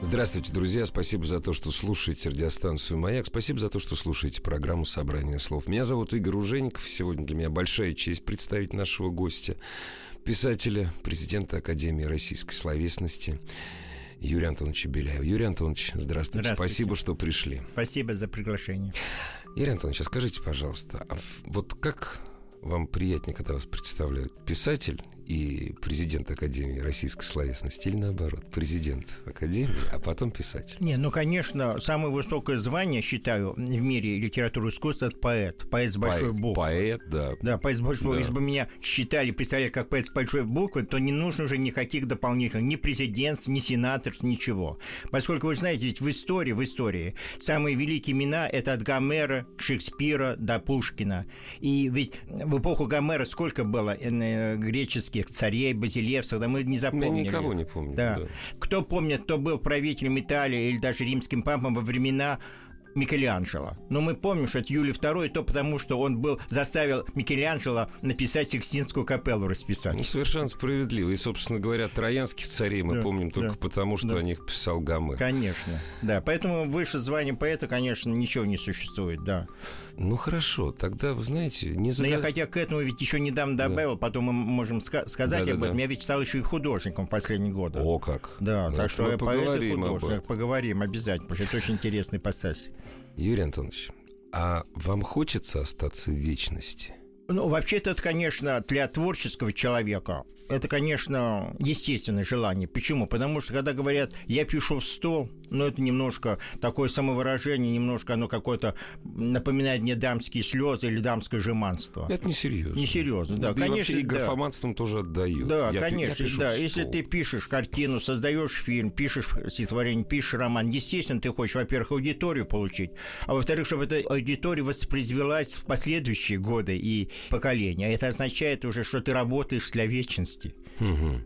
Здравствуйте, друзья. Спасибо за то, что слушаете радиостанцию «Маяк». Спасибо за то, что слушаете программу «Собрание слов». Меня зовут Игорь Ужеников. Сегодня для меня большая честь представить нашего гостя, писателя, президента Академии российской словесности Юрия Антоновича Беляева. Юрий Антонович, здравствуйте. Здравствуйте. Спасибо, что пришли. Спасибо за приглашение. Юрий Антонович, а скажите, пожалуйста, а вот как вам приятнее, когда вас представляют писатель и президент Академии российской словесности, или наоборот, президент Академии, а потом писатель? Не, ну, конечно, самое высокое звание, считаю, в мире литературы и искусства – это поэт. Поэт с большой поэт, буквы. Поэт, да. Да, поэт с большой буквы. Да. Если бы меня считали, представляли как поэт с большой буквы, то не нужно уже никаких дополнительных, ни президентств, ни сенаторств, ничего. Поскольку вы знаете, ведь в истории, в истории самые великие имена – это от Гомера, Шекспира до Пушкина. И ведь в эпоху Гомера сколько было э, греческих царей, базилевсов, да мы не запомнили. никого не помню. Да. Кто помнит, кто был правителем Италии или даже римским папом во времена Микеланджело. Но мы помним, что это Юлий II, то потому, что он был, заставил Микеланджело написать Сикстинскую капеллу расписать. Ну, совершенно справедливо. И, собственно говоря, троянских царей мы Да, помним только да, потому, что да. о них писал Гомер. Конечно, да. Поэтому выше звания поэта, конечно, ничего не существует, да. Ну, хорошо. Тогда, вы знаете, не Но загад- я хотя к этому ведь еще недавно добавил, потом мы можем ска- сказать об Да-да-да. этом. Я ведь стал еще и художником в последние годы. О, как. Да, Ну, так что я поэт и поговорим об художник. Поговорим обязательно, потому что это очень интересный пассаж. Юрий Антонович, а вам хочется остаться в вечности? Ну, вообще-то это, конечно, для творческого человека это, конечно, естественное желание. Почему? Потому что, когда говорят «я пишу в стол», ну, это немножко такое самовыражение, немножко оно какое-то напоминает мне дамские слезы или дамское жеманство. Это несерьезно. Несерьезно, да, и вообще конечно, и да. графоманством тоже отдают. Да, Я пи- я конечно, пишу да. Если ты пишешь картину, создаешь фильм, пишешь стихотворение, пишешь роман, естественно, ты хочешь, во-первых, аудиторию получить, а во-вторых, чтобы эта аудитория воспроизвелась в последующие годы и поколения. А это означает уже, что ты работаешь для вечности. Мгм.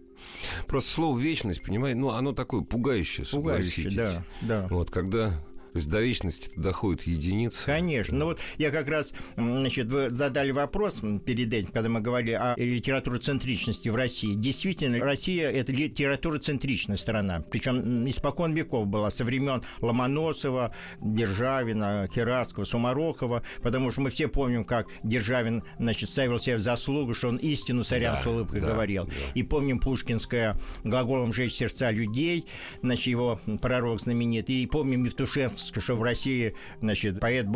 Просто слово «вечность», понимаете, ну, оно такое пугающее, Пугающе, согласитесь. да, да. Вот, когда... То есть до вечности доходит единицы. Конечно. Ну вот я как раз, значит, вы задали вопрос перед этим, когда мы говорили о литературоцентричности в России. Действительно, Россия – это литературоцентричная страна. Причем испокон веков была, со времен Ломоносова, Державина, Хераскова, Сумарокова, потому что мы все помним, как Державин, значит, ставил себя в заслугу, что он истину царям Да, с улыбкой да, говорил. да. И помним пушкинское глаголом «жечь сердца людей», значит, его пророк знаменит. И помним Евтушенского, что в России, значит, поэт...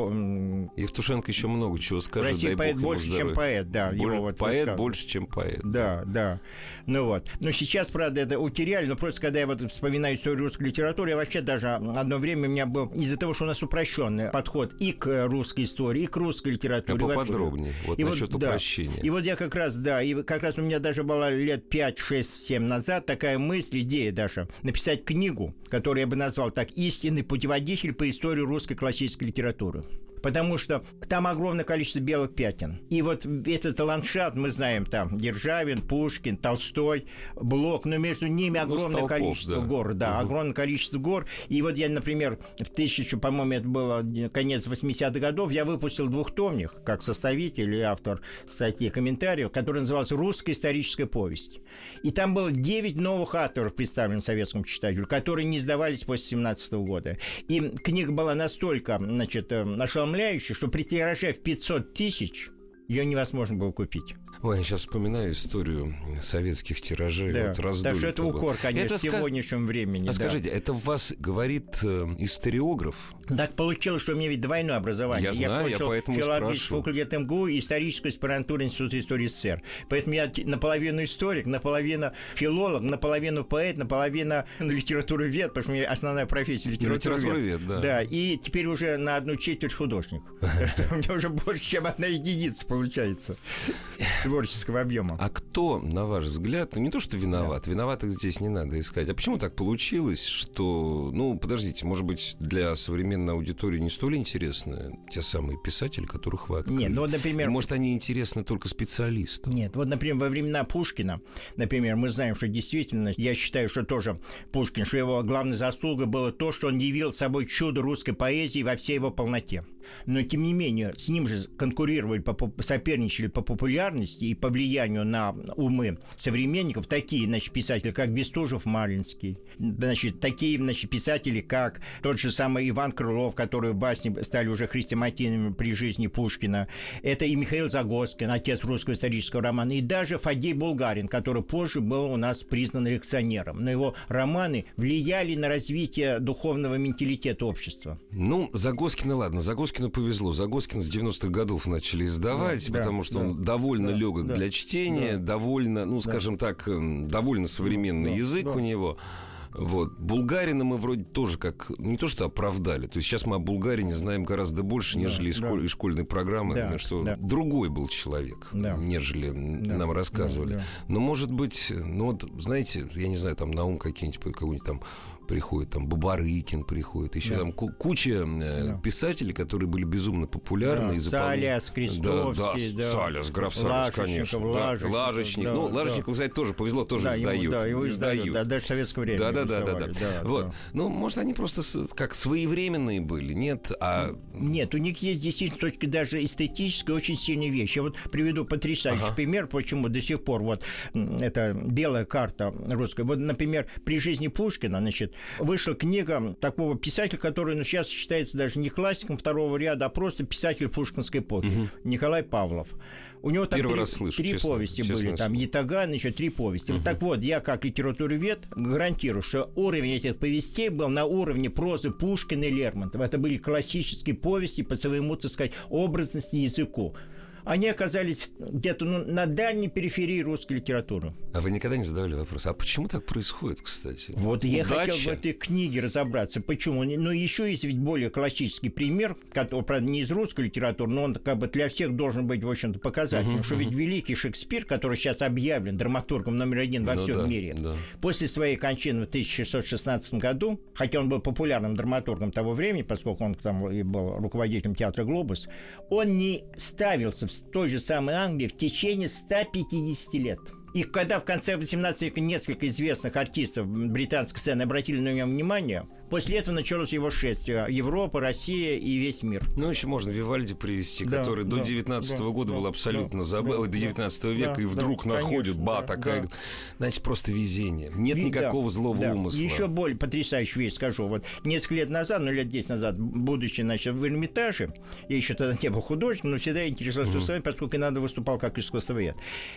Евтушенко еще много чего В скажет. России дай поэт больше, чем поэт, да. его Боль- вот поэт высказывание. больше, чем поэт. Да, да. Ну вот. Но сейчас, правда, это утеряли. Но просто, когда я вот вспоминаю историю русской литературы, я вообще даже одно время у меня был из-за того, что у нас упрощенный подход и к русской истории, и к русской литературе. А поподробнее, вот И насчет да. упрощения. И вот я как раз, да, и как раз у меня даже была лет 5, 6, 7 назад такая мысль, идея даже, написать книгу, которую я бы назвал так «Истинный путеводитель по истории русской классической литературы». Потому что там огромное количество белых пятен. И вот этот ландшафт, мы знаем, там Державин, Пушкин, Толстой, Блок, но между ними Ну, огромное столпов, количество да. гор, да, Мгм. огромное количество гор. И вот я, например, в тысячу, по-моему, это было конец 80-х годов, я выпустил двухтомник, как составитель и автор статьи комментариев, который назывался «Русская историческая повесть». И там было 9 новых авторов, представленных советскому читателю, которые не сдавались после 17 года. И книга была настолько, значит, э, ошеломляющей, что при тираже в 500 тысяч ее невозможно было купить. Ой, я сейчас вспоминаю историю советских тиражей. Да. Вот раздули так что это укор, конечно, Это ска- сегодняшнему времени. А да. скажите, это в вас говорит э, историограф? Так получилось, что у меня ведь двойное образование. Я знаю, я поэтому филологический факультет МГУ и историческую аспирантуру Института истории СССР. Поэтому я наполовину историк, наполовину филолог, наполовину поэт, наполовину литературовед, потому что у меня основная профессия литературовед. Литературовед, да. Да, и теперь уже на одну четверть художник. Так что у меня уже больше, чем одна единица получается творческого объема. А кто, на ваш взгляд, ну не то что виноват, виноватых здесь не надо искать, а почему так получилось, что, ну, подождите, может быть, для современной современной аудитории не столь интересны те самые писатели, которых вы открыли. Нет, ну, вот, например... Может, они интересны только специалистам? Нет, вот, например, во времена Пушкина, например, мы знаем, что действительно, я считаю, что тоже Пушкин, что его главной заслугой было то, что он явил собой чудо русской поэзии во всей его полноте. Но, тем не менее, с ним же конкурировали, соперничали по популярности и по влиянию на умы современников такие, значит, писатели, как Бестужев, Малинский, значит, такие, значит, писатели, как тот же самый Иван Крылов, которые в басне стали уже хрестоматийными при жизни Пушкина. Это и Михаил Загоскин, отец русского исторического романа, и даже Фадей Булгарин, который позже был у нас признан реакционером. Но его романы влияли на развитие духовного менталитета общества. Ну, Загоскина, ладно, Загоскину повезло. Загоскин с 90-х годов начали издавать, да, потому да, что да, он довольно да, легок да, для чтения, да, довольно, ну, скажем да. так, довольно современный да, язык да. у него. Вот. Булгарина мы вроде тоже как... Не то, что оправдали. То есть сейчас мы о Булгарине знаем гораздо больше, нежели да, из, школь, да. из школьной программы. Да, что да. другой был человек, да. нежели да. нам рассказывали. Да, да. Но, может быть, ну вот, знаете, я не знаю, там на ум какие-нибудь, какой-нибудь там приходит, там Бабарыкин приходит, еще да. там куча э, да. писателей, которые были безумно популярны. Да. И запол... Саляс, Крестовский, да, да, да. Саляс, граф Саляс, конечно. Лажечников, да. Лажечник. Да, ну, Лажечнику, да. кстати, тоже повезло, тоже да, сдают. Ему, да, его сдают. Да, даже в советское время. Да, да, да, да, да. да. Вот. Да. Ну, может, они просто как своевременные были, нет? А... Нет, у них есть действительно с точки даже эстетической очень сильные вещи. Я вот приведу потрясающий ага. пример, почему до сих пор вот эта белая карта русская. Вот, например, при жизни Пушкина, значит, вышла книга такого писателя, который ну, сейчас считается даже не классиком второго ряда, а просто писатель пушкинской эпохи, угу. Николай Павлов. У него там Первый три, слышу, три честно, повести честно были, там Ятаган, еще три повести. Угу. Так вот, я как литературовед гарантирую, что уровень этих повестей был на уровне прозы Пушкина и Лермонтова. Это были классические повести по своему, так сказать, образности языку они оказались где-то ну, на дальней периферии русской литературы. А вы никогда не задавали вопрос, а почему так происходит, кстати? Вот Удача. я хотел в этой книге разобраться, почему. Но еще есть ведь более классический пример, который, правда, не из русской литературы, но он как бы для всех должен быть, в общем-то, показательным, uh-huh, что uh-huh. ведь великий Шекспир, который сейчас объявлен драматургом номер один во ну, всем да, мире, да. после своей кончины в 1616 году, хотя он был популярным драматургом того времени, поскольку он там был руководителем театра «Глобус», он не ставился в той же самой Англии в течение 150 лет. И когда в конце 18 века несколько известных артистов британской сцены обратили на него внимание, После этого началось его шествие. Европа, Россия и весь мир. Ну, еще можно Вивальди привести, да, который да, до 19 -го года да, был абсолютно да, забыл, да, до 19 века, да, и вдруг да, находит, конечно, ба, да, такая... Да. Значит, просто везение. Нет Ведь, никакого да, злого да. умысла. Еще более потрясающую вещь скажу. Вот несколько лет назад, ну, лет 10 назад, будучи, значит, в Эрмитаже, я еще тогда не был художником, но всегда интересовался mm-hmm. поскольку надо выступал как искусствовед.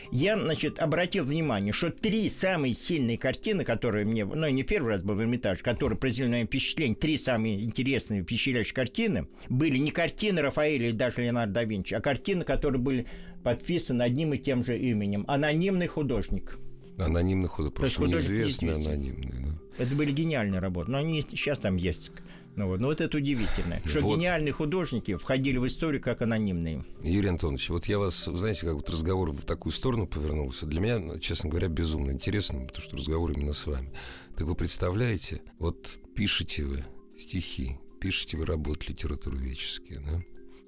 Я, значит, обратил внимание, что три самые сильные картины, которые мне, ну, не первый раз был в Эрмитаже, которые произвели на впечатление, три самые интересные впечатляющие картины были не картины Рафаэля или даже Леонардо да Винчи, а картины, которые были подписаны одним и тем же именем. Анонимный художник. Анонимный художник, просто неизвестный, неизвестный анонимный. Да. Это были гениальные работы, но они сейчас там есть. Ну вот, ну вот это удивительно, что вот. гениальные художники входили в историю как анонимные. Юрий Антонович, вот я вас, знаете, как вот разговор в такую сторону повернулся. Для меня, честно говоря, безумно интересно, потому что разговор именно с вами. Так вы представляете, вот пишете вы стихи, пишете вы работы литературоведческие, да?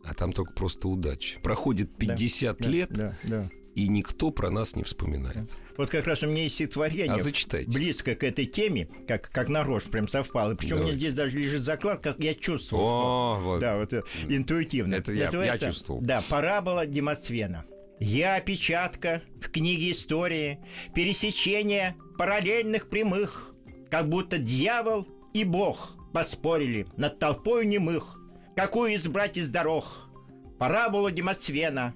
А там только просто удача. Проходит 50 да, лет, да, да, и никто про нас не вспоминает. Вот как раз у меня есть стихотворение, а зачитайте. близко к этой теме, как, как нарочно прям совпало. Причем у меня здесь даже лежит заклад, как я чувствовал. О, что, вот. Да, вот э, интуитивно. Это я, я чувствовал. Да, парабола Демосфена. Я опечатка в книге истории, пересечение параллельных прямых, как будто дьявол и Бог поспорили над толпой немых, какую избрать из дорог, параболу Демосфена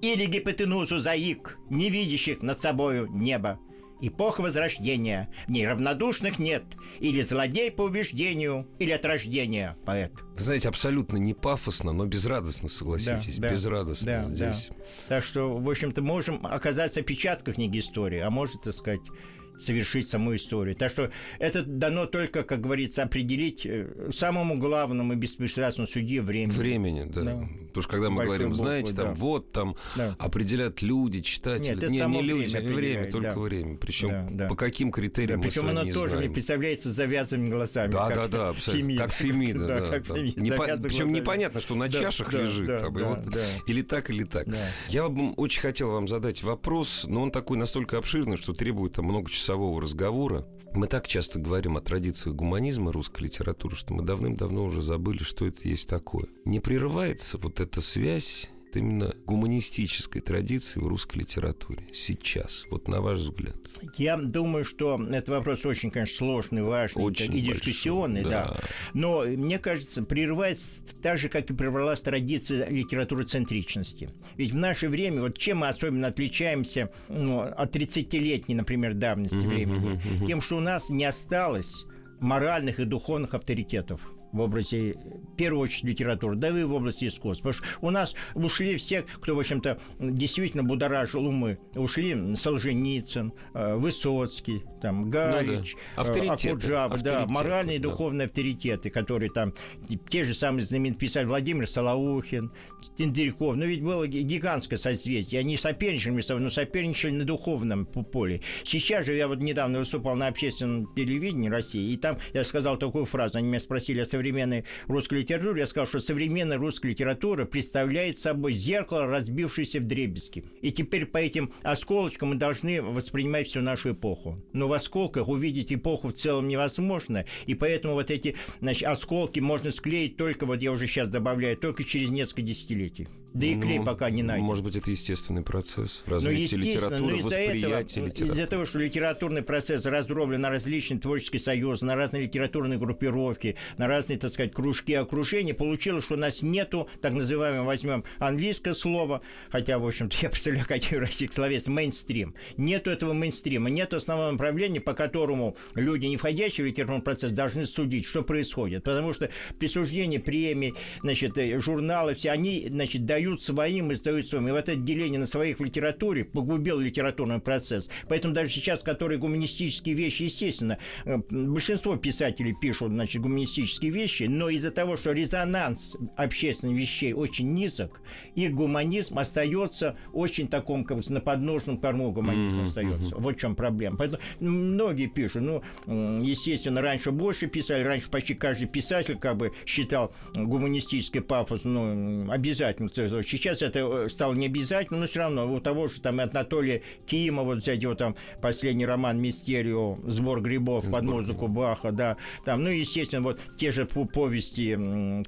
или гипотенузу заик, не видящих над собою небо. Эпоха Возрождения. В ней равнодушных нет. Или злодей по убеждению, или от рождения поэт. Знаете, абсолютно не пафосно, но безрадостно, согласитесь. Да, да, безрадостно да, здесь. Да. Так что, в общем-то, можем оказаться опечаткой книги истории, а может, так сказать, совершить саму историю. Так что это дано только, как говорится, определить э, самому главному и беспристрастному судье времени. Времени, да. да. Потому что когда мы говорим, буквы, знаете, там да. вот там Да. определят люди, читатели. Нет, это не, само не люди, время время, только да. время. Причем Да, да. по каким Да, критериям мы с причем оно тоже знаем. не представляется завязанными глазами. Да, да, да, абсолютно. Как Фемида, да. да. С Непо- Причем непонятно, что на Да, чашах да, лежит. да, там, и да, вот да. Или так, или так. Да. Я бы очень хотел вам задать вопрос, но он такой настолько обширный, что требует там многочасового разговора. Мы так часто говорим о традициях гуманизма русской литературы, что мы давным-давно уже забыли, что это есть такое. Не прерывается вот эта связь вот именно гуманистической традиции в русской литературе сейчас, вот на ваш взгляд? Я думаю, что этот вопрос очень, конечно, сложный, важный Очень и большой, дискуссионный, да. да. Но мне кажется, прерывается так же, как и прервалась традиция литературы центричности. Ведь в наше время, вот чем мы особенно отличаемся ну, от 30-летней, например, давности времени, тем, что у нас не осталось моральных и духовных авторитетов в области, в первую очередь, литературы, да и в области искусства. Потому что у нас ушли все, кто, в общем-то, действительно будоражил умы. Ушли Солженицын, э, Высоцкий, там, Галич, Ну Авторитеты, э, Акуджава, да, моральные и да. духовные авторитеты, которые там, те же самые знаменитые писали Владимир Солоухин, Тендеряков. Ну, ведь было ги- гигантское созвездие. Они соперничали между собой, но соперничали на духовном поле. Сейчас же я вот недавно выступал на общественном телевидении России, и там я сказал такую фразу. Они меня спросили о современной русской литературе. Я сказал, что современная русская литература представляет собой зеркало, разбившееся в дребезги. И теперь по этим осколочкам мы должны воспринимать всю нашу эпоху. Но в осколках увидеть эпоху в целом невозможно, и поэтому вот эти значит, осколки можно склеить только, вот я уже сейчас добавляю, только через несколько десятилетий. Да и клей Ну, пока не найден. Может быть, это естественный процесс Ну, развития естественно, литературы, из-за этого, восприятия литературы. из-за того, что литературный процесс раздроблен на различные творческие союзы, на разные литературные группировки, на разные, так сказать, кружки окружения, получилось, что у нас нету, так называемого, возьмем английское слово, хотя, в общем-то, я представляю Академию российских словес, мейнстрим. Нету этого мейнстрима, нет основного направления, по которому люди, не входящие в литературный процесс, должны судить, что происходит. Потому что присуждение премий, значит, э, журналы, все, они, значит, дают своим и сдают своим. И вот это деление на своих в литературе погубило литературный процесс. Поэтому даже сейчас, которые гуманистические вещи, естественно, э, большинство писателей пишут, значит, гуманистические вещи, но из-за того, что резонанс общественных вещей очень низок, их гуманизм остается очень таком, как на подножном корму гуманизма остается. Вот в чем проблема. Поэтому многие пишут, ну, естественно, раньше больше писали, раньше почти каждый писатель как бы считал гуманистический пафос, ну, обязательно. Сейчас это э, стало не обязательно, но все равно у того же там Анатолия Кима, вот взять его там последний роман «Мистерио», «Сбор грибов» под музыку Баха, да, там, ну, естественно, вот те же по- повести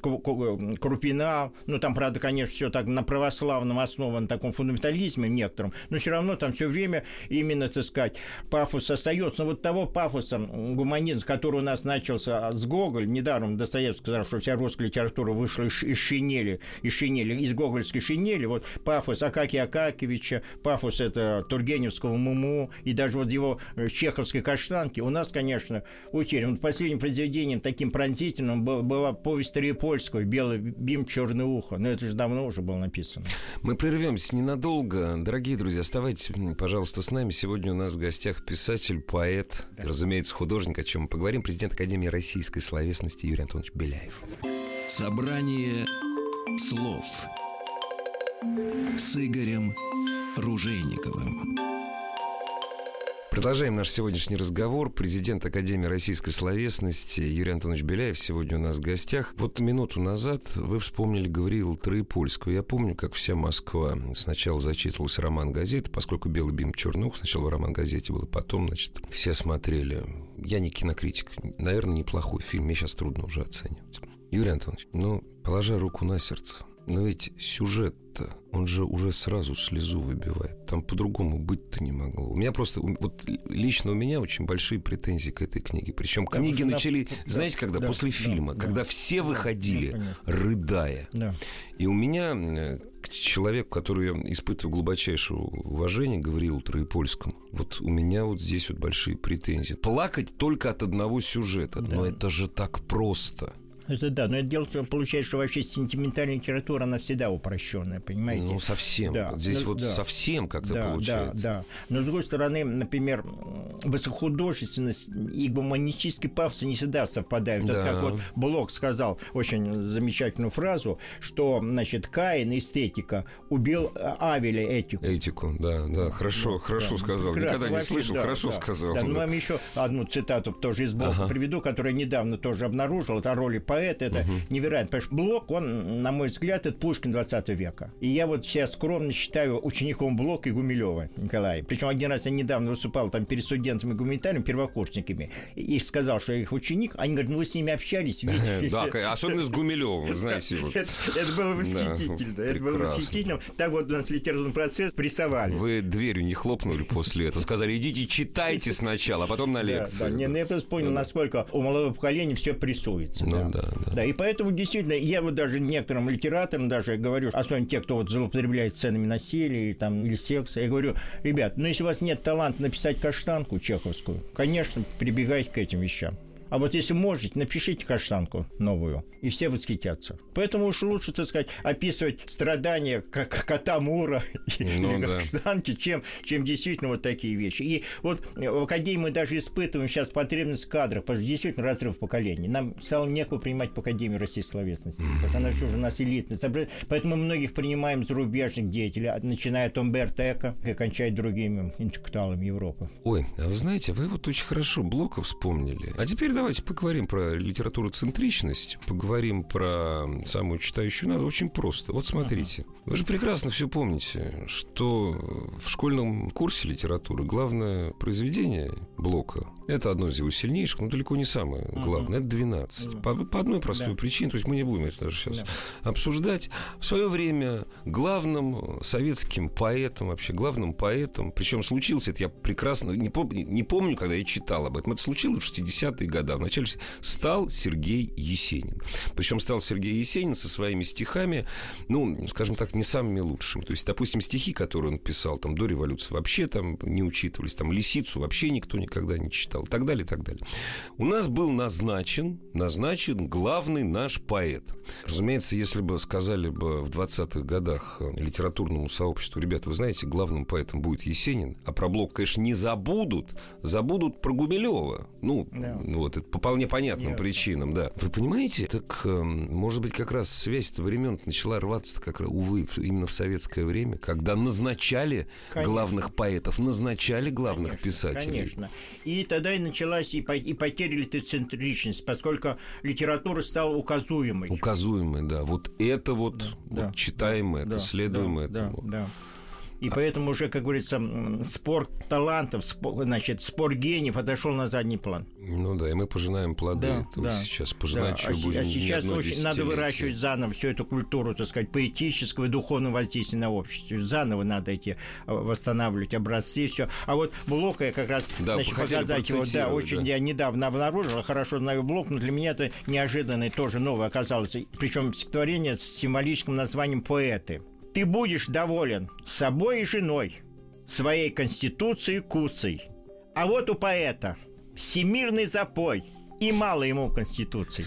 Ку- Крупина, ну, там, правда, конечно, все так на православном основан, таком фундаментализме некотором, но все равно там все время именно, так сказать, пафос остается. Вот того пафоса, м, гуманизм, который у нас начался с Гоголь, недаром Достоевский сказал, что вся русская литература вышла из, из шинели, из шинели, из гогольской шинели, вот пафос Акакия Акакевича, пафос это Тургеневского Муму, и даже вот его э, чеховской каштанки, у нас, конечно, утерян. Последним произведением таким пронзительным был, была повесть Троепольского «Белый бим, черное ухо». Но это же давно уже было написано. Мы прервемся ненадолго. Дорогие друзья, оставайтесь, пожалуйста, с нами. Сегодня у нас в гостях писатель, поэт, и, разумеется, художник, о чем мы поговорим, президент Академии российской словесности Юрий Антонович Беляев. Собрание слов с Игорем Ружейниковым. Продолжаем наш сегодняшний разговор. Президент Академии российской словесности Юрий Антонович Беляев сегодня у нас в гостях. Вот минуту назад вы вспомнили Гавриила Троепольского. Я помню, как вся Москва сначала зачитывалась роман газеты, поскольку «Белый бим чернух» сначала в роман газете был, потом, значит, все смотрели. Я не кинокритик. Наверное, неплохой фильм. Мне сейчас трудно уже оценивать. Юрий Антонович, ну, положа руку на сердце, но ведь сюжет-то, он же уже сразу слезу выбивает. Там по-другому быть-то не могло. У меня просто, вот лично у меня очень большие претензии к этой книге. Причем Да, книги на- начали, да, знаете, когда? да, После да, фильма, да. когда все выходили, конечно. рыдая. Да. И у меня э, к человеку, который я испытываю глубочайшее уважение, Гавриилу Троепольскому, вот у меня вот здесь вот большие претензии. Плакать только от одного сюжета. Но Да. это же так просто. Это да, но это дело, что получается, что вообще сентиментальная литература, она всегда упрощенная, понимаете? Ну, совсем. Да. Здесь ну, вот да. совсем как-то да, получается. Да, да. Но, с другой стороны, например, высокохудожественность и гуманистический пафос не всегда совпадают. Да. Это как вот Блок сказал очень замечательную фразу, что, значит, Каин, эстетика, убил Авеля этику. Этику, да, да, хорошо, да, хорошо да. сказал. Крат, Никогда не слышал, да, хорошо да, сказал. Да, ну, вам еще одну цитату тоже из Блока ага. приведу, которую недавно тоже обнаружил. Это роли поэта, это угу. невероятно. Потому что Блок, он, на мой взгляд, это Пушкин 20 века. И я вот себя скромно считаю учеником Блока и Гумилева Николая. Причем один раз я недавно выступал там перед студентами гуманитарными, первокурсниками, и сказал, что я их ученик. Они говорят, ну вы с ними общались, Да, особенно с Гумилевым, знаете. Это было восхитительно. Это было восхитительно. Так вот у нас литературный процесс прессовали. Вы дверью не хлопнули после этого? Сказали, идите читайте сначала, а потом на лекции. Да, не, я просто понял, насколько у молодого поколения все прессуется. Ну, да. Да, да. и поэтому действительно, я вот даже некоторым литераторам даже говорю, особенно те, кто вот злоупотребляет ценами насилия или, там, или секса, я говорю, ребят, ну если у вас нет таланта написать каштанку чеховскую, конечно, прибегайте к этим вещам. А вот если можете, напишите каштанку новую, и все восхитятся. Поэтому уж лучше, так сказать, описывать страдания как кота Мура ну, или да. каштанки, чем, чем действительно вот такие вещи. И вот в Академии мы даже испытываем сейчас потребность в кадрах, потому что действительно разрыв поколений. Нам стало некого принимать в Академию российской словесности, потому что она все уже у нас элитная. Поэтому мы многих принимаем зарубежных деятелей, начиная от Умберто Эко и кончая другими интеллектуалами Европы. Ой, а вы знаете, вы вот очень хорошо Блока вспомнили. А теперь давайте поговорим про литературу центричность, поговорим про самую читающую надо. Очень просто. Вот смотрите. Вы же прекрасно все помните, что в школьном курсе литературы главное произведение Блока это одно из его сильнейших, но далеко не самое главное. Это 12. По, по одной простой да. причине, то есть мы не будем это даже сейчас да. обсуждать. В свое время главным советским поэтом, вообще главным поэтом, причем случился это, я прекрасно, не помню, не помню, когда я читал об этом, это случилось в 60-е годы, в начале стал Сергей Есенин. Причем стал Сергей Есенин со своими стихами, ну, скажем так, не самыми лучшими. То есть, допустим, стихи, которые он писал там до революции, вообще там не учитывались. Там «Лисицу» вообще никто никогда не читал. И так далее, и так далее. У нас был назначен, назначен главный наш поэт. Разумеется, если бы сказали бы в 20-х годах литературному сообществу, ребята, вы знаете, главным поэтом будет Есенин, а про Блок, конечно, не забудут, забудут про Гумилева. Ну, да. вот, по вполне понятным Ясно. причинам, да. Вы понимаете, так, эм, может быть, как раз связь времен начала рваться, как раз, увы, именно в советское время, когда назначали конечно. главных поэтов, назначали главных конечно, писателей. Конечно. И тогда и началась и, и потеря поскольку литература стала указуемой. Указуемой, да. Вот это вот, да, вот да, читаем да, это, да, следуем да, этому. Да, да. И поэтому уже, как говорится, спор талантов, спор, значит, спор гениев отошел на задний план. Ну да, и мы пожинаем плоды. Да, да. Сейчас пожинать да. еще а, будем А сейчас очень надо выращивать заново всю эту культуру, так сказать, поэтического и духовного воздействия на общество. Заново надо эти а, восстанавливать образцы, все. А вот Блока я как раз да, значит, показать его, да, очень да. я недавно обнаружил, хорошо знаю Блок, но для меня это неожиданный тоже новый оказалось. Причем стихотворение с символическим названием «Поэты». Ты будешь доволен собой и женой, своей конституцией куцей. А вот у поэта всемирный запой и мало ему конституции.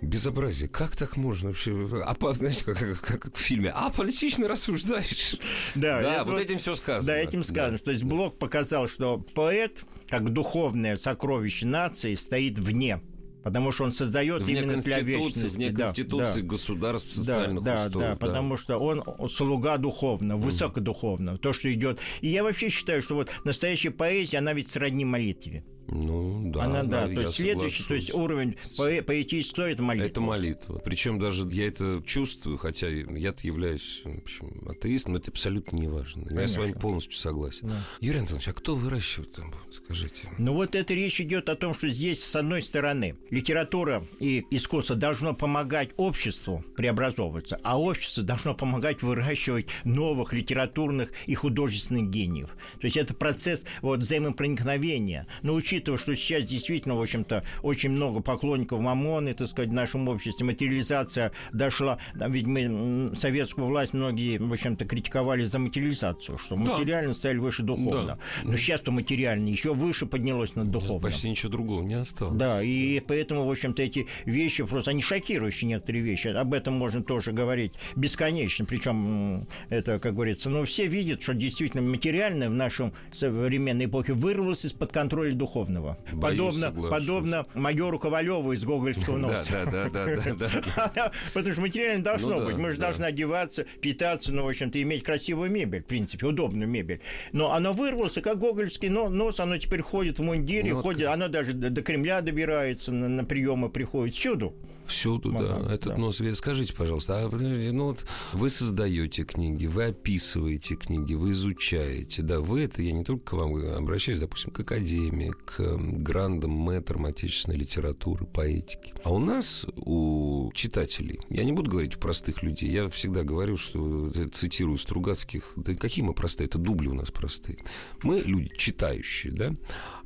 Безобразие. Как так можно вообще? А, знаете, как, как, как в фильме. А, политично рассуждаешь. Да, да вот, вот этим все сказано. Да, этим сказано. Да. То есть Блок показал, что поэт, как духовное сокровище нации, стоит вне потому что он создает вне именно для вечности. Вне да, Конституции да, государств социальных да, устоев. Да, да, потому что он слуга духовного, высокодуховного, то, что идет. И я вообще считаю, что вот настоящая поэзия, она ведь сродни молитве. Ну, да. Она, да, то есть следующий, то есть уровень по поэтического это молитва. Это молитва. Причем даже я это чувствую, хотя я являюсь в общем, атеистом, но это абсолютно не важно. Я с вами полностью согласен. Да. Юрий Антонович, а кто выращивает там, скажите? Ну вот это речь идет о том, что здесь, с одной стороны, литература и искусство должно помогать обществу преобразовываться, а общество должно помогать выращивать новых литературных и художественных гениев. То есть это процесс вот, взаимопроникновения. Научить учитывая, что сейчас действительно, в общем-то, очень много поклонников Мамоны, так сказать, в нашем обществе, материализация дошла, ведь мы советскую власть многие, в общем-то, критиковали за материализацию, что материально да. стояли выше духовно. Да. Но сейчас-то материально еще выше поднялось над духовным. Почти ничего другого не осталось. Да, и поэтому поэтому, в общем-то, эти вещи просто, они шокирующие некоторые вещи. Об этом можно тоже говорить бесконечно. Причем это, как говорится, ну, все видят, что действительно материальное в нашем современной эпохе вырвалось из-под контроля духовного. Боюсь, подобно, подобно майору Ковалеву из Гогольского носа. Да, да, да, да. Потому что материально должно ну быть. Мы же должны одеваться, питаться, ну, в общем-то, иметь красивую мебель, в принципе, удобную мебель. Но оно вырвалось, как Гогольский нос, оно теперь ходит в мундире, ходит, оно даже до Кремля добирается, на приемы приходит, всюду. Всюду, да. да. Этот да. нос видит. Скажите, пожалуйста, а, ну вот вы создаете книги, вы описываете книги, вы изучаете. Да, вы это, я не только к вам обращаюсь, допустим, к академии, к грандам, мэтрам отечественной литературы, поэтики. А у нас, у читателей, я не буду говорить у простых людей, я всегда говорю, что цитирую Стругацких, да какие мы простые, это дубли у нас простые. Мы люди читающие, да,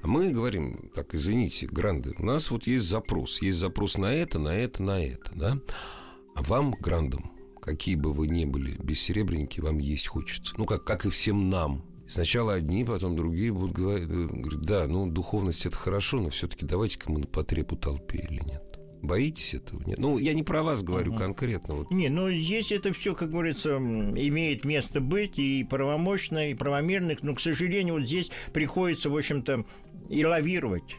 мы говорим, так, извините, гранды, у нас вот есть запрос. Есть запрос на это, на это, на это, да? А вам, грандам, какие бы вы ни были бессеребренники, вам есть хочется. Ну, как, как и всем нам. Сначала одни, потом другие будут говорить, говорить да, ну, духовность это хорошо, но все-таки давайте-ка мы на потребу толпе или нет. Боитесь этого? Нет. Ну, я не про вас говорю uh-huh. конкретно. Вот. Не, ну здесь это все, как говорится, имеет место быть и правомощно, и правомерных, но, к сожалению, вот здесь приходится, в общем-то, и лавировать.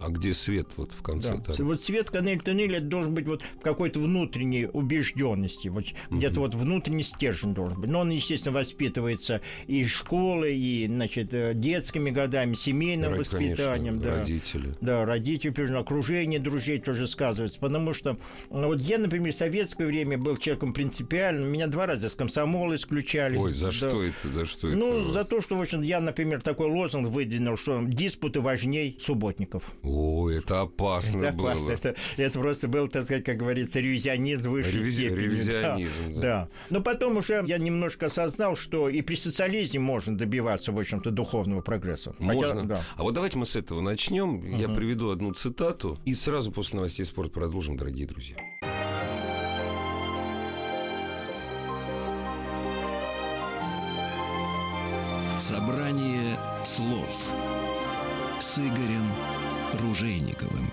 А где свет вот в конце? Да. Там? Вот свет тоннель это должен быть вот в какой-то внутренней убежденности, вот угу. где-то вот внутренний стержень должен быть. Но он, естественно, воспитывается и школой, и, значит, э, детскими годами, семейным Род, воспитанием. Конечно, да. Родители. Да, родители, прежде окружение друзей тоже сказывается. Потому что ну, вот я, например, в советское время был человеком принципиальным. Меня два раза с комсомола исключали. Ой, за да. что это? За что ну, это? за то, что, в общем, я, например, такой лозунг выдвинул, что диспуты важней субботников. О, это опасно это было. Опасно. Это, это просто был, так сказать, как говорится, ревизионизм высшей Ревизи... степени. Ревизионизм, да. да. да. Но потом уже я немножко осознал, что и при социализме можно добиваться, в общем-то, духовного прогресса. Можно. Хотя, да. А вот давайте мы с этого начнем. Угу. Я приведу одну цитату, и сразу после новостей спорта продолжим, дорогие друзья. Собрание слов с Игорем Ружейниковым.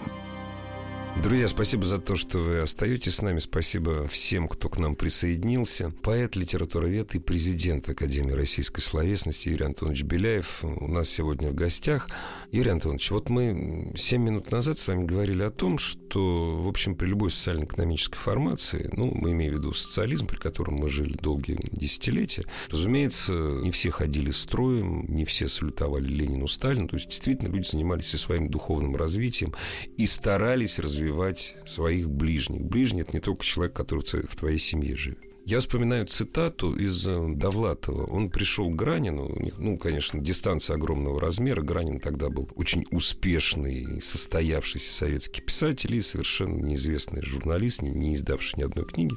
Друзья, спасибо за то, что вы остаетесь с нами. Спасибо всем, кто к нам присоединился. Поэт, литературовед и президент Академии российской словесности Юрий Антонович Беляев у нас сегодня в гостях. Юрий Антонович, вот мы 7 минут назад с вами говорили о том, что, в общем, при любой социально-экономической формации, ну, мы имеем в виду социализм, при котором мы жили долгие десятилетия, разумеется, не все ходили строем, не все салютовали Ленину, Сталину, то есть действительно люди занимались и своим духовным развитием и старались развивать своих ближних. Ближний – это не только человек, который в твоей семье живет. Я вспоминаю цитату из э, Довлатова. Он пришел к Гранину, ну, конечно, дистанция огромного размера. Гранин тогда был очень успешный, состоявшийся советский писатель и совершенно неизвестный журналист, не, не издавший ни одной книги.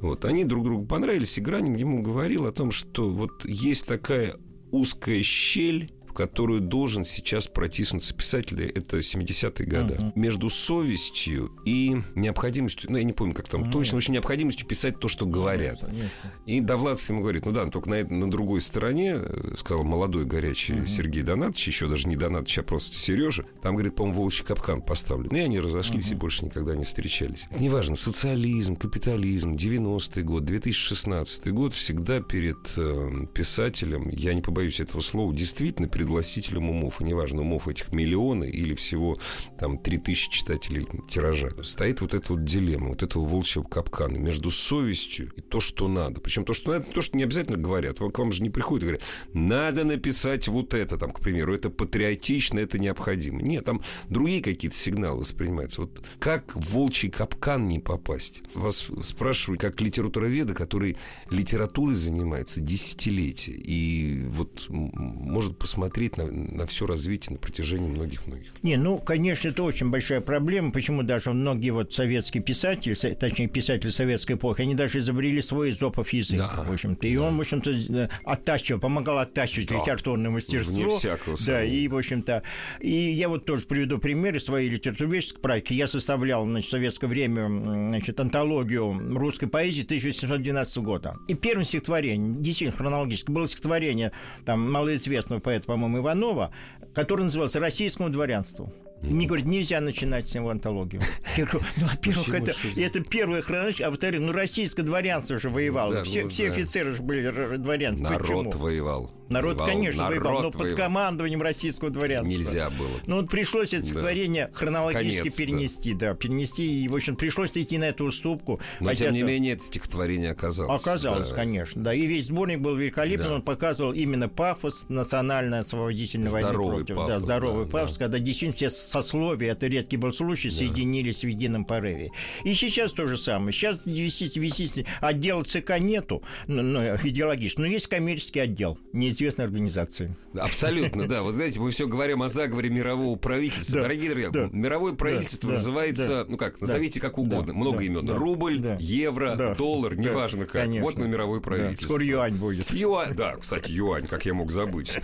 Вот. Они друг другу понравились, и Гранин ему говорил о том, что вот есть такая узкая щель в которую должен сейчас протиснуться писатель, это 70-е годы. Uh-huh. Между совестью и необходимостью, ну, я не помню, как там uh-huh. точно, очень необходимостью писать то, что говорят. Uh-huh. И Довлатов ему говорит, ну да, только на, на другой стороне, э, сказал молодой горячий uh-huh. Сергей Донатович, еще даже не Донатович, а просто Сережа, там, говорит, по-моему, волчий капкан поставлен. И они разошлись uh-huh. и больше никогда не встречались. Неважно, социализм, капитализм, 90-й год, 2016 год, всегда перед э, писателем, я не побоюсь этого слова, действительно перед предгласителем умов, и неважно, умов этих миллионы или всего там 3000 читателей тиража, стоит вот эта вот дилемма, вот этого волчьего капкана между совестью и то, что надо. Причем то, что надо, то, что не обязательно говорят. К вам же не приходят и говорят, надо написать вот это, там, к примеру, это патриотично, это необходимо. Нет, там другие какие-то сигналы воспринимаются. Вот как в волчий капкан не попасть? Вас спрашивают, как литературоведа, который литературой занимается десятилетия, и вот может посмотреть смотреть на, на все развитие на протяжении многих-многих. Не, ну, конечно, это очень большая проблема. Почему даже многие вот советские писатели, точнее, писатели советской эпохи, они даже изобрели свой изопов язык, да, в общем-то. И да. он, в общем-то, э, оттачивал, помогал оттачивать да. литературное мастерство. Вне всякого Да, и, в общем-то, и я вот тоже приведу примеры своей литературоведческой практики. Я составлял, значит, в советское время, значит, антологию русской поэзии 1812 года. И первым стихотворением, действительно хронологически, было стихотворение там малоизвестного поэта, по-моему, Иванова, который назывался «Российскому дворянству». Мне говорят, нельзя начинать с него антологию. Я говорю, ну, во-первых, это, это первая хронология, а во-вторых, ну, российское дворянство же воевало. Да, все ну, все да. офицеры же были дворянцы. Народ Почему? воевал. Народ, Воевал, конечно, воевал, но народ под воевал. командованием российского дворянства. Нельзя было. Ну, вот пришлось это Да. стихотворение хронологически Конец, да. перенести, да. перенести, и, в общем, пришлось идти на эту уступку. Но, Хотя тем не менее, это стихотворение оказалось. Оказалось, Да. конечно, да. И весь сборник был великолепен, Да. он показывал именно пафос национально-освободительной войны Здоровый против. пафос, да, здоровый да, пафос, да. когда действительно все сословия, это редкий был случай, соединились в едином порыве. И сейчас то же самое. Сейчас висите, висите, отдела ЦК нету, ну, ну, идеологически, но есть коммерческий отдел неизвестной организации. Абсолютно, да. Вот знаете, мы все говорим о заговоре мирового правительства. Дорогие друзья, мировое правительство называется, ну как, назовите как угодно, много имен. Рубль, евро, доллар, неважно как. Вот на мировое правительство. Скоро юань будет. Юань, да, кстати, юань, как я мог забыть.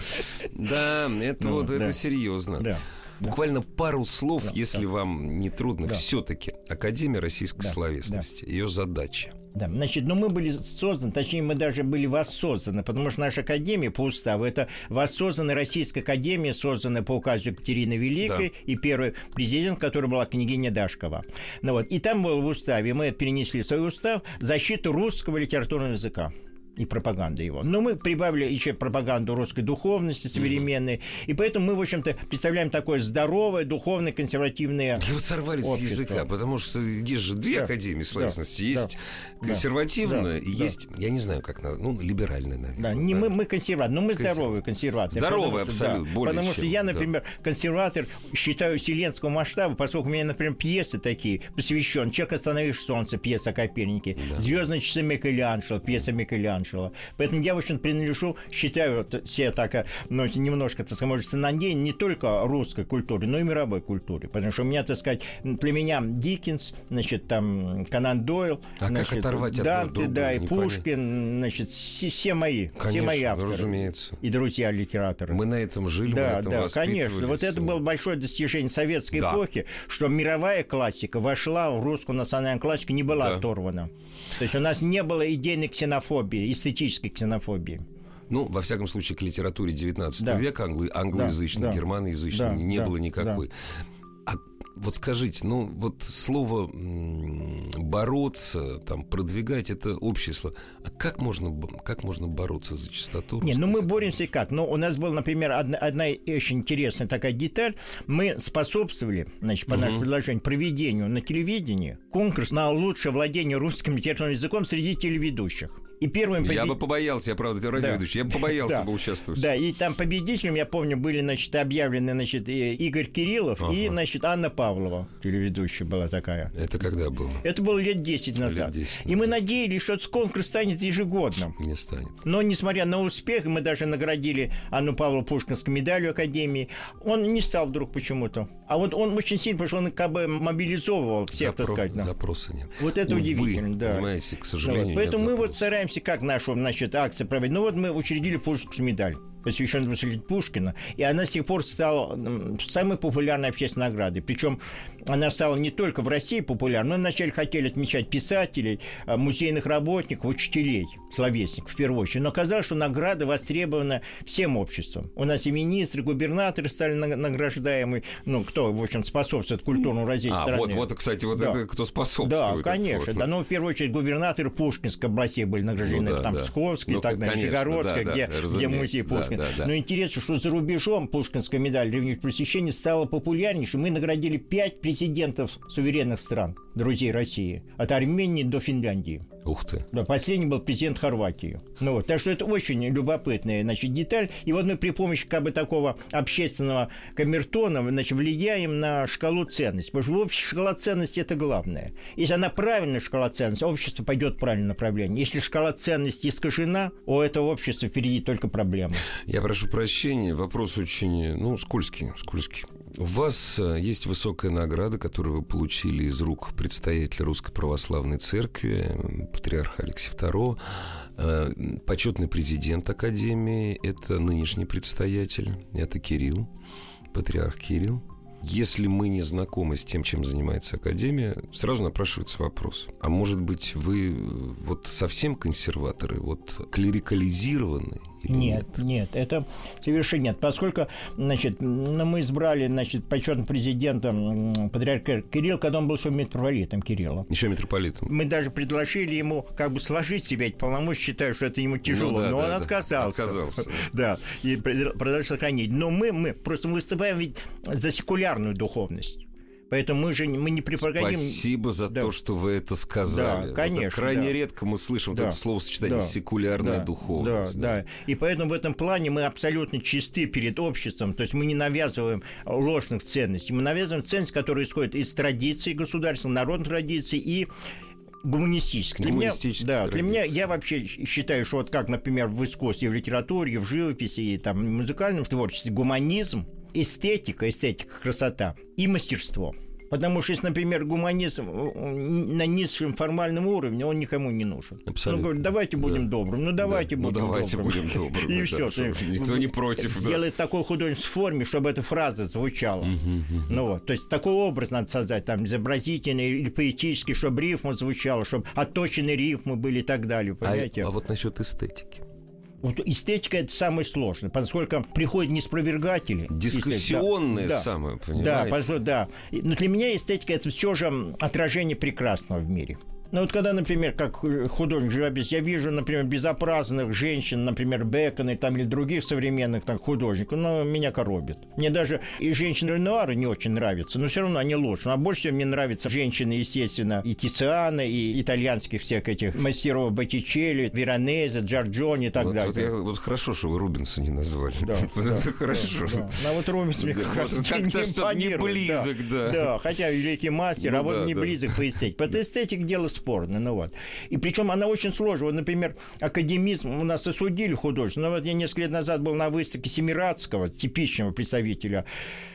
Да, это Ну, вот, это серьезно. Буквально пару слов, если вам не трудно, все-таки Академия российской словесности, ее задача. Да, значит, ну мы были созданы, точнее, мы даже были воссозданы, потому что наша академия по уставу это воссозданная Российская академия, созданная по указу Екатерины Великой, и первый президент, который была княгиня Дашкова. Ну вот, и там было в уставе, мы перенесли в свой устав защиту русского литературного языка и пропаганды его. Но мы прибавили еще пропаганду русской духовности современной, и поэтому мы, в общем-то, представляем такое здоровое, духовное, консервативное И вот сорвались с Общество. языка, потому что есть же две Да, академии словесности. да, есть да, консервативная да, и да. есть, я не знаю, как надо, ну, либеральная, наверное. Да, не мы, мы консерваторы, но мы Консерваторы. здоровые консерваторы. Здоровые потому абсолютно, более Потому чем, что я, да. например, консерватор считаю вселенского масштаба, поскольку у меня, например, пьесы такие посвящен «Человек, остановивший солнце», пьеса о Копернике, «Звездные часы Микеланджело», пьеса Микеланджело. Поэтому я, в общем, принадлежу, считаю вот, себя так, а, ну, немножко, так сказать, надеян не только русской культуре, но и мировой культуре. Потому что у меня, так сказать, племеня Диккенс, значит, там Конан Дойл, А как значит, оторвать одно от Данте, другого? да, и Не понятно. Пушкин, значит, все, все мои, все Конечно, мои ну, авторы. разумеется. И друзья литераторы. Мы на этом жили, мы на да, этом да, конечно. Вот это было большое достижение советской Да. эпохи, что мировая классика вошла в русскую национальную классику, не была Да. оторвана. То есть у нас не было идейной ксенофобии, эстетической ксенофобии. Ну, во всяком случае, к литературе 19 Да. века англо- англоязычной, да. германоязычной Да, не да, было никакой. А вот скажите, ну, вот слово бороться, там, продвигать, это общее слово. А как можно, как можно бороться за чистоту? Не, ну мы боремся как? Ну, у нас была, например, одна, одна очень интересная такая деталь. Мы способствовали, значит, по нашему предложению, проведению на телевидении конкурс на лучшее владение русским литературным языком среди телеведущих. И первым языка? Я побед- бы побоялся, я правда, ты радиоведущий, я бы побоялся Да. бы участвовать. Да, и там победителем, я помню, были, значит, объявлены, значит, Игорь Кириллов и, Ага. значит, Анна Павлова, телеведущая была такая. Это когда было? Это было лет 10 назад. 10 и мы надеялись, что этот конкурс станет ежегодным. Не станет. Но, несмотря на успех, мы даже наградили Анну Павлову Пушкинской медалью Академии, он не стал вдруг почему-то. А вот он очень сильно, потому что он как бы мобилизовывал всех, так Запро- сказать. да. Запроса нет. Вот это Увы, удивительно, да. Понимаете, к Ну сожалению, вот. нет Поэтому мы вот запроса. Стараемся, как нашу, значит, акцию проводить. Ну вот мы учредили Пушкинскую медаль посвященную Василию Пушкина, и она с тех пор стала самой популярной общественной наградой. Причем она стала не только в России популярной, мы вначале хотели отмечать писателей, а, музейных работников, учителей, словесников в первую очередь. Но оказалось, что награда востребована всем обществом. У нас и министры, губернаторы стали на- награждаемы, ну, кто, в общем, способствует культурному развитию А, страны. вот, вот, кстати, вот Да. это кто способствует. Да, конечно. Да, но в первую очередь губернаторы Пушкинской областей были награждены, Ну да, там да. Псковский Ну, и так далее, Нижегородская, да, где, да, где музей да, Пушкина. да, да. Но интересно, что за рубежом Пушкинская медаль Древних просвещений стала популярнейшей. Мы наградили пять президентов суверенных стран, друзей России, от Армении до Финляндии. Ух ты. Да, последний был президент Хорватии. Ну вот, так что это очень любопытная, значит, деталь. И вот мы при помощи как бы такого общественного камертона, значит, влияем на шкалу ценностей. Потому что в общей шкала ценностей это главное. Если она правильная шкала ценностей, общество пойдет в правильном направлении. Если шкала ценностей искажена, у этого общества впереди только проблемы. Я прошу прощения, вопрос очень, ну, скользкий, скользкий. У вас э, есть высокая награда, которую вы получили из рук предстоятеля Русской Православной Церкви, патриарха Алексея II, Э, почетный президент Академии, это нынешний предстоятель, это Кирилл, патриарх Кирилл. Если мы не знакомы с тем, чем занимается Академия, сразу напрашивается вопрос. А может быть, вы э, вот совсем консерваторы, вот клерикализированы? Нет, нет, нет, это совершенно нет. Поскольку, значит, ну, мы избрали, значит, почетным президентом патриарха Кирилл, когда он был еще митрополитом Кирилла. Еще митрополитом. Мы даже предложили ему как бы сложить себя эти полномочия, считаю, что это ему тяжело, ну, да, но да, он да. отказался. Отказался. Да, и продолжал сохранить. Но мы, мы просто выступаем ведь за секулярную духовность. Поэтому мы же мы не преподносим... Спасибо за да. то, что вы это сказали. Да, конечно. Это крайне да. редко мы слышим да. вот это словосочетание да. секулярная да. духовность. Да, да, да. И поэтому в этом плане мы абсолютно чисты перед обществом. То есть мы не навязываем ложных ценностей. Мы навязываем ценности, которые исходят из традиций государства, народных традиций и гуманистических. Для меня, да, для меня я вообще считаю, что вот как, например, в искусстве, в литературе, в живописи и там в музыкальном творчестве гуманизм эстетика, эстетика, красота и мастерство. Потому что, если, например, гуманизм э, на низшем формальном уровне, он никому не нужен. Абсолютно. Ну, говорит, давайте будем да. добрым, ну давайте да. будем ну, давайте добрым. будем добрым. И все. Никто не против. Сделать такой художественной форме, чтобы эта фраза звучала. Ну вот, то есть такой образ надо создать, там, изобразительный или поэтический, чтобы рифма звучала, чтобы отточенные рифмы были и так далее, а понимаете? А вот насчет эстетики. Вот эстетика это самое сложное, поскольку приходят неспровергатели. Дискуссионные да, самые, понимаете? Да, да. Но для меня эстетика это все же отражение прекрасного в мире. Ну вот когда, например, как художник живописец, я вижу, например, безобразных женщин, например, Бекона там, или других современных там, художников, но меня коробит. Мне даже и женщины Ренуара не очень нравятся, но все равно они лучше. А больше всего мне нравятся женщины, естественно, и Тициана, и итальянских всех этих мастеров Боттичелли, Веронезе, Джорджони и так вот, далее. Вот, я, вот хорошо, что вы Рубинса не назвали. Да, хорошо. Ну вот Рубинс мне как-то что не близок, да. Да, хотя великий мастер, а ну вот не близок по эстетике. По эстетике дело спорно. Ну вот. И причем она очень сложная. Вот, например, академизм у нас осудили художество. Но вот я несколько лет назад был на выставке Семирадского, типичного представителя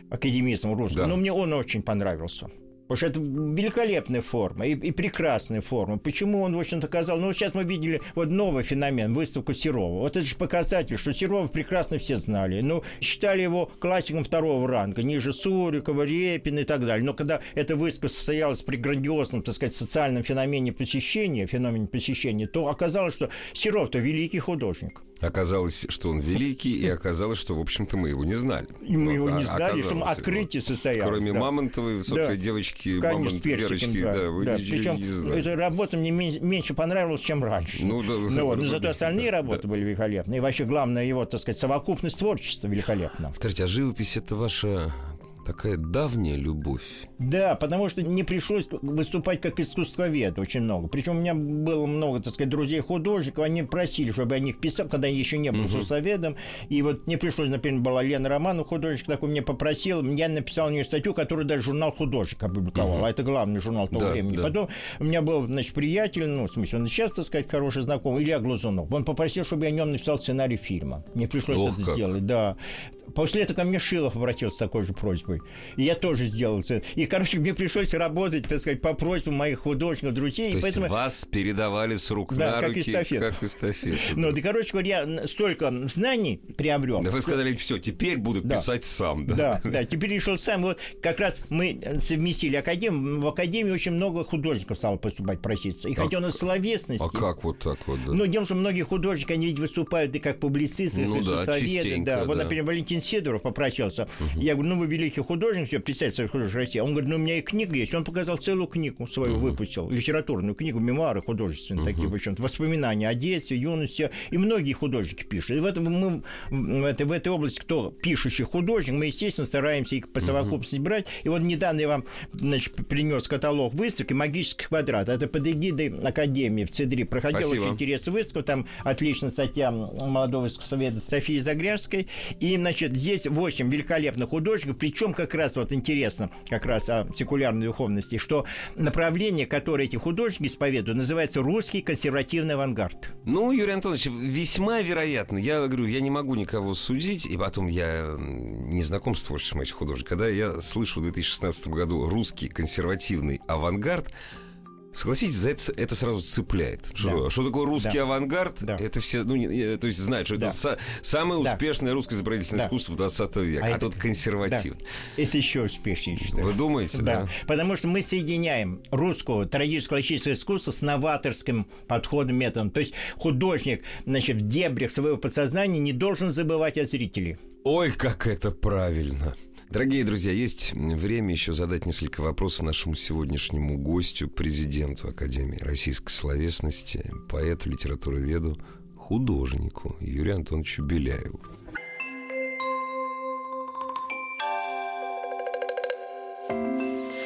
академизма русского. Да. Но мне он очень понравился. Потому что это великолепная форма и, и прекрасная форма. Почему он, в общем-то, сказал... Ну, вот сейчас мы видели вот новый феномен, выставку Серова. Вот это же показатель, что Серова прекрасно все знали. Ну, считали его классиком второго ранга, ниже Сурикова, Репина и так далее. Но когда эта выставка состоялась при грандиозном, так сказать, социальном феномене посещения, феномене посещения, то оказалось, что Серов-то великий художник. Оказалось, что он великий, и оказалось, что, в общем-то, мы его не знали. И мы его не знали, что открытие состоялось. Кроме да. Мамонтовой, высокой да. девочки, Конечно, Мамонт, Верочки, да, да, вы да. Причем эта работа мне меньше понравилась, чем раньше. Ну, да, ну, вот, но зато остальные да, работы да. были великолепны. И вообще, главное, его, так сказать, совокупность творчества великолепна. Скажите, а живопись это ваша такая давняя любовь. Да, потому что не пришлось выступать как искусствовед очень много. Причем у меня было много, так сказать, друзей-художников, они просили, чтобы я них писал, когда я еще не был искусствоведом. И вот мне пришлось, например, была Лена Романов, художник такой, мне попросил, я написал у нее статью, которую даже журнал «Художник» опубликовал. Uh-huh. А это главный журнал того да, времени. Да. Потом у меня был, значит, приятель, ну, в смысле, он сейчас, так сказать, хороший знакомый, Илья Глазунов. Он попросил, чтобы я о нем написал сценарий фильма. Мне пришлось Ох, это как. сделать, да. После этого ко мне Шилов обратился с такой же просьбой. И я тоже сделал это. И, короче, мне пришлось работать, так сказать, по просьбам моих художников, друзей. То и есть вас передавали с рук да, на как руки, эстафету. как эстафету. Ну, да, короче говоря, я столько знаний приобрел. Да вы сказали, все, теперь буду да. писать сам. Да, да, да, теперь решил сам. Вот как раз мы совместили академию. В академии очень много художников стало поступать, проситься. И а, хотя у нас словесности... А как вот так вот, да? Ну, дело, что многие художники, они ведь выступают и как публицисты, и ну, как да, да. Вот, да. например, Валентин Сидоров попросился. Угу. Я говорю, ну, вы великий художник, все, представитель художник России. Он говорит, ну, у меня и книга есть. Он показал целую книгу свою, угу. выпустил, литературную книгу, мемуары художественные, угу. такие, в общем воспоминания о детстве, юности. И многие художники пишут. И в, этом мы, в, этой, в этой области, кто пишущий художник, мы, естественно, стараемся их по совокупности угу. брать. И вот недавно я вам значит, принес каталог выставки «Магический квадрат». Это под эгидой Академии в Цедри. Проходила Спасибо. очень интересная выставка. Там отличная статья молодого искусствоведа Софии Загряжской. И, значит, здесь 8 великолепных художников. Причем как раз вот интересно, как раз о секулярной духовности, что направление, которое эти художники исповедуют, называется русский консервативный авангард. Ну, Юрий Антонович, весьма вероятно. Я говорю, я не могу никого судить, и потом я не знаком с творчеством этих художников. Когда я слышу в 2016 году русский консервативный авангард, Согласитесь, это, это сразу цепляет. Что, Да. что такое русский Да. авангард? Да. Это все, ну, не- не- то есть знают, что Да. это са- самое Да. успешное русское изобразительное Да. искусство 20 века. А, это- тут консервативно. Да. Это еще успешнее, считаю. Вы думаете, да? Да, потому что мы соединяем русскую трагическое классическое искусство с новаторским подходом, методом. То есть художник, значит, в дебрях своего подсознания не должен забывать о зрителе. Ой, как это правильно. Дорогие друзья, есть время еще задать несколько вопросов нашему сегодняшнему гостю, президенту Академии российской словесности, поэту, литературоведу, художнику Юрию Антоновичу Беляеву.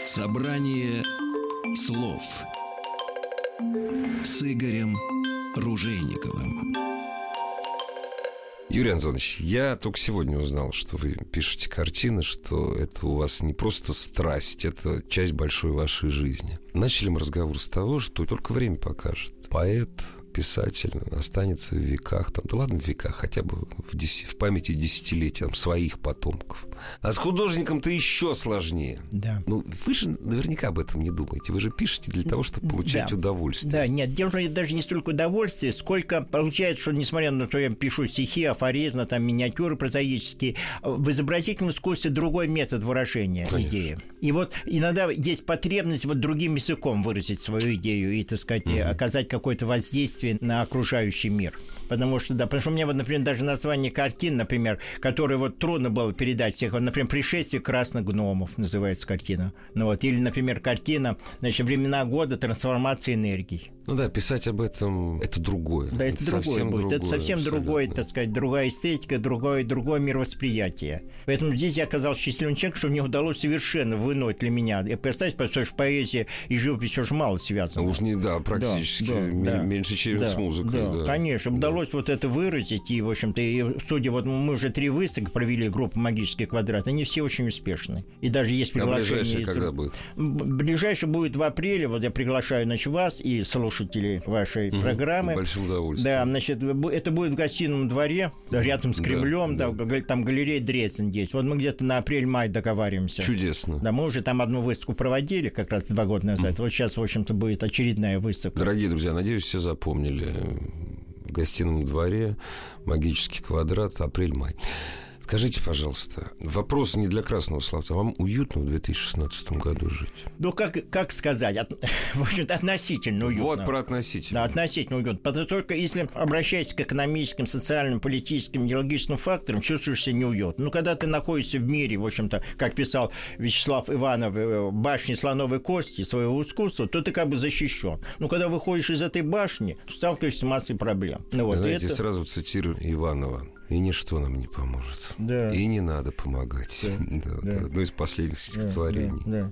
Собрание слов с Игорем Ружейниковым. Юрий Антонович, я только сегодня узнал, что вы пишете картины, что это у вас не просто страсть, это часть большой вашей жизни. Начали мы разговор с того, что только время покажет. Поэт, писатель останется в веках, там, да ладно в веках, хотя бы в, деся- в памяти десятилетий там, своих потомков. А с художником-то еще сложнее. Да. Ну, вы же наверняка об этом не думаете. Вы же пишете для того, чтобы получать Да. удовольствие. Да, нет, дело даже не столько удовольствие, сколько получается, что несмотря на то, что я пишу стихи, афоризмы, там, миниатюры прозаические, в изобразительном искусстве другой метод выражения Конечно. идеи. И вот иногда есть потребность вот другим языком выразить свою идею и, так сказать, оказать какое-то воздействие на окружающий мир. Потому что, да, потому что у меня вот, например, даже название картин, например, которые вот трудно было передать всех, вот, например, «Пришествие красных гномов» называется картина. Ну вот, или, например, картина, значит, «Времена года. Трансформация энергий». Ну да, писать об этом это другое. Да, это, другое совсем будет. это совсем абсолютно. другое, так сказать, другая эстетика, другое, другое мировосприятие. Поэтому здесь я оказался счастливым человеком, что мне удалось совершенно вынуть для меня. Я представьте, потому что поэзия и живопись все же мало связаны. Уж не, да, практически Да, да, м- да. меньше, чем Да, с музыкой. Да, Да, конечно. Удалось вот это выразить. И, в общем-то, и, судя, вот мы уже три выставки провели, группа «Магический квадрат», они все очень успешны. И даже есть А приглашение... ближайшее из когда будет? Ближайшее будет в апреле. Вот я приглашаю, значит, вас и слушателей вашей программы. С большим удовольствием. Да, значит, это будет в гостином дворе, рядом с Кремлем, да. да, там галерея Дрезден есть. Вот мы где-то на апрель-май договариваемся. Чудесно. Да, мы уже там одну выставку проводили как раз два года назад. Вот сейчас, в общем-то, будет очередная выставка. Дорогие друзья, надеюсь, все запомнили. В гостином дворе магический квадрат, апрель-май. Скажите, пожалуйста, вопрос не для красного словца. Вам уютно в 2016 году жить? Ну, как, как сказать, от- в общем-то, относительно уютно. Вот про относительно. Да, относительно уютно. Потому что только если обращаясь к экономическим, социальным, политическим, идеологическим факторам, чувствуешь себя неуютно. Ну, когда ты находишься в мире, в общем-то, как писал Вячеслав Иванов, э, башни слоновой кости своего искусства, то ты как бы защищен. Но когда выходишь из этой башни, сталкиваешься с массой проблем. Ну, вот, Знаете, это- сразу цитирую Иванова. И ничто нам не поможет. Да. И не надо помогать. Да, да. это Одно из последних стихотворений. Да, да.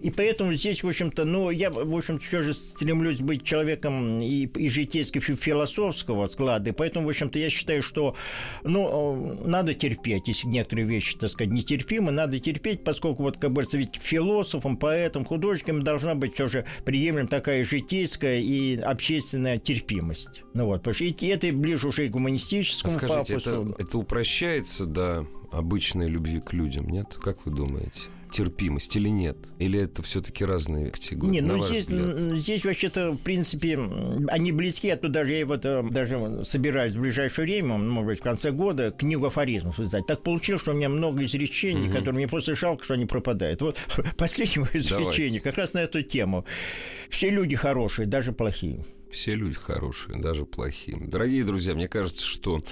И поэтому здесь, в общем-то, ну, я, в общем-то, все же стремлюсь быть человеком и, и житейско-философского склада, и поэтому, в общем-то, я считаю, что, ну, надо терпеть, если некоторые вещи, так сказать, нетерпимы, надо терпеть, поскольку, вот, как говорится, ведь философам, поэтам, художникам должна быть все же приемлема такая житейская и общественная терпимость. Ну вот, потому что и это ближе уже и к А гуманистическому скажите, пафосу. это, это упрощается до обычной любви к людям, нет? Как вы думаете? Терпимость или нет? Или это все-таки разные категории? Не, ну здесь, взгляд? здесь вообще-то, в принципе, они близки. Я тут даже, я вот э, даже собираюсь в ближайшее время, может быть, в конце года, книгу афоризмов издать. Так получилось, что у меня много изречений, которые мне просто жалко, что они пропадают. Вот последнее изречение как раз на эту тему. Все люди хорошие, даже плохие. Все люди хорошие, даже плохие. Дорогие друзья, мне кажется, что...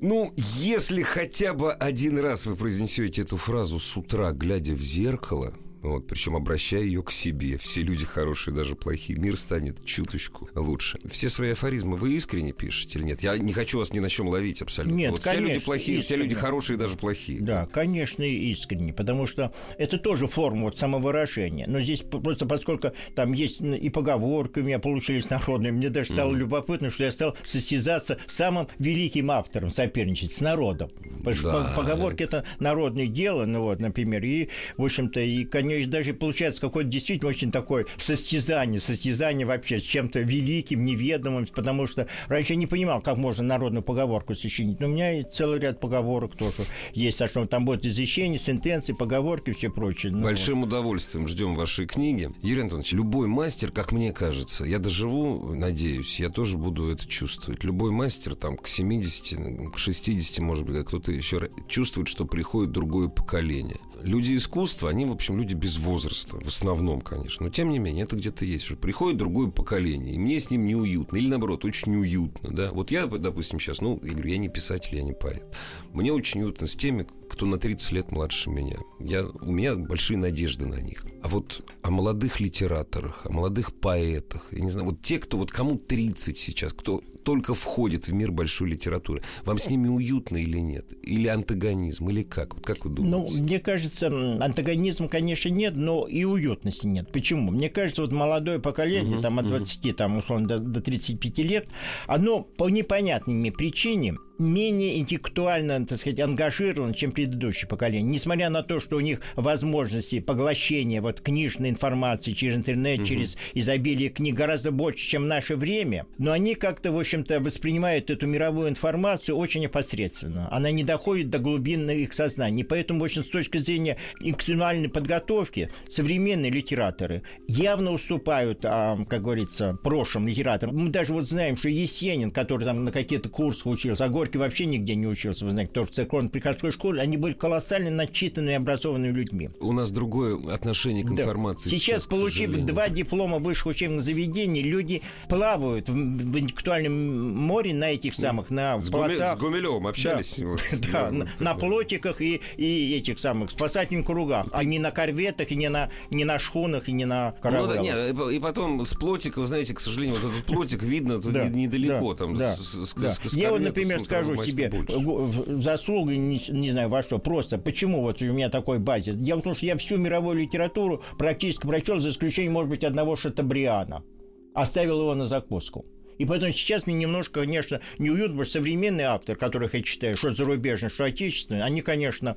Ну, если хотя бы один раз вы произнесете эту фразу с утра, глядя в зеркало, вот, причем обращая ее к себе. Все люди хорошие, даже плохие. Мир станет чуточку лучше. Все свои афоризмы вы искренне пишете или нет? Я не хочу вас ни на чем ловить абсолютно. Нет, вот все люди конечно, плохие, все люди искренне. хорошие, даже плохие. Да, конечно, и искренне, потому что это тоже форма вот самовыражения. Но здесь просто поскольку там есть и поговорки у меня получились народные, мне даже стало любопытно, что я стал состязаться с самым великим автором, соперничать с народом. Потому что Да, по- поговорки это народное дело, ну вот, например, и, в общем-то, и, конечно, нее даже получается какое-то действительно очень такое состязание, состязание вообще с чем-то великим, неведомым, потому что раньше я не понимал, как можно народную поговорку сочинить. Но у меня целый ряд поговорок тоже есть, а что там будет изречения, сентенции, поговорки, все прочее. Ну, Большим удовольствием ждем вашей книги. Юрий Антонович, любой мастер, как мне кажется, я доживу, надеюсь, я тоже буду это чувствовать. Любой мастер там к 70, к 60, может быть, кто-то еще чувствует, что приходит другое поколение люди искусства, они, в общем, люди без возраста, в основном, конечно. Но, тем не менее, это где-то есть. Приходит другое поколение, и мне с ним неуютно. Или, наоборот, очень неуютно. Да? Вот я, допустим, сейчас, ну, я говорю, я не писатель, я не поэт. Мне очень уютно с теми, кто на 30 лет младше меня. Я, у меня большие надежды на них. А вот о молодых литераторах, о молодых поэтах, я не знаю, вот те, кто, вот кому 30 сейчас, кто только входит в мир большой литературы, вам с ними уютно или нет? Или антагонизм, или как? Вот как вы думаете? Ну, мне кажется, антагонизм, конечно, нет, но и уютности нет. Почему? Мне кажется, вот молодое поколение, угу, там от 20, угу. там, условно, до, до 35 лет, оно по непонятным причинам менее интеллектуально, так сказать, ангажирован, чем предыдущее поколение. Несмотря на то, что у них возможности поглощения вот книжной информации через интернет, угу. через изобилие книг гораздо больше, чем в наше время, но они как-то, в общем-то, воспринимают эту мировую информацию очень непосредственно. Она не доходит до глубин их сознания. поэтому, в общем, с точки зрения интеллектуальной подготовки, современные литераторы явно уступают, а, как говорится, прошлым литераторам. Мы даже вот знаем, что Есенин, который там на какие-то курсы учился, а Горький вообще нигде не учился, вы знаете, только в церковно-приходской школе, они были колоссально начитанными и образованными людьми. У нас другое отношение к информации. Да. Сейчас, сейчас получив два диплома высших учебных заведений, люди плавают в, в интеллектуальном море на этих самых, на с плотах. Гуме, с Гумилевым общались? Да, да, на, на плотиках и, и этих самых спасательных кругах, а не на корветах, и не на, не на шхунах, и не на кораблях. Ну, да, нет, и потом с плотика, вы знаете, к сожалению, вот этот плотик видно тут недалеко. там, Я вот, например, скажу, себе заслуги, не, не знаю во что, просто почему вот у меня такой базис. Дело в том, что я всю мировую литературу практически прочел, за исключением, может быть, одного Шатабриана. Оставил его на закуску. И поэтому сейчас мне немножко, конечно, неуютно, потому что современный автор, которых я читаю, что зарубежный, что отечественный, они, конечно,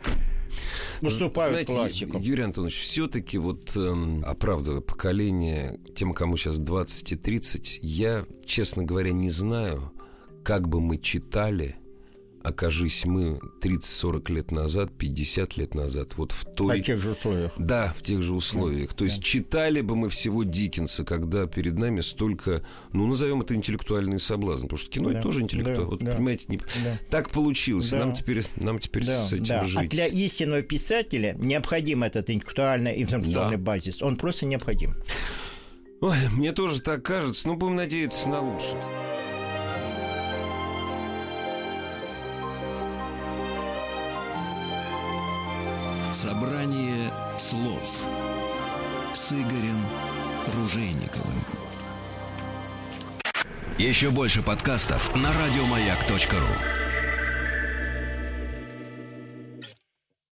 выступают Знаете, классиком. Юрий Антонович, все-таки вот эм, оправдывая поколение, тем, кому сейчас 20 и 30, я, честно говоря, не знаю, как бы мы читали, окажись мы 30-40 лет назад, 50 лет назад, вот в той... В тех же условиях. Да, в тех же условиях. Да, То есть да. читали бы мы всего Диккенса, когда перед нами столько, ну, назовем это интеллектуальный соблазн, потому что кино да, тоже интеллектуально. Да, вот, да, понимаете, не... да. так получилось. Да. Нам теперь, нам теперь да, с этим да. жить. А для истинного писателя необходим этот интеллектуальный информационный да. базис. Он просто необходим. Ой, мне тоже так кажется, но будем надеяться на лучшее. Собрание слов с Игорем Ружейниковым. Еще больше подкастов на радиомаяк.ру.